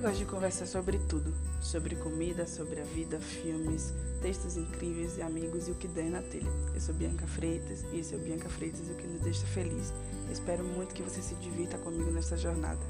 Eu gosto de conversar sobre tudo, sobre comida, sobre a vida, filmes, textos incríveis e amigos e o que der na telha. Eu sou Bianca Freitas e esse é o Bianca Freitas e o que nos deixa felizes. Espero muito que você se divirta comigo nessa jornada.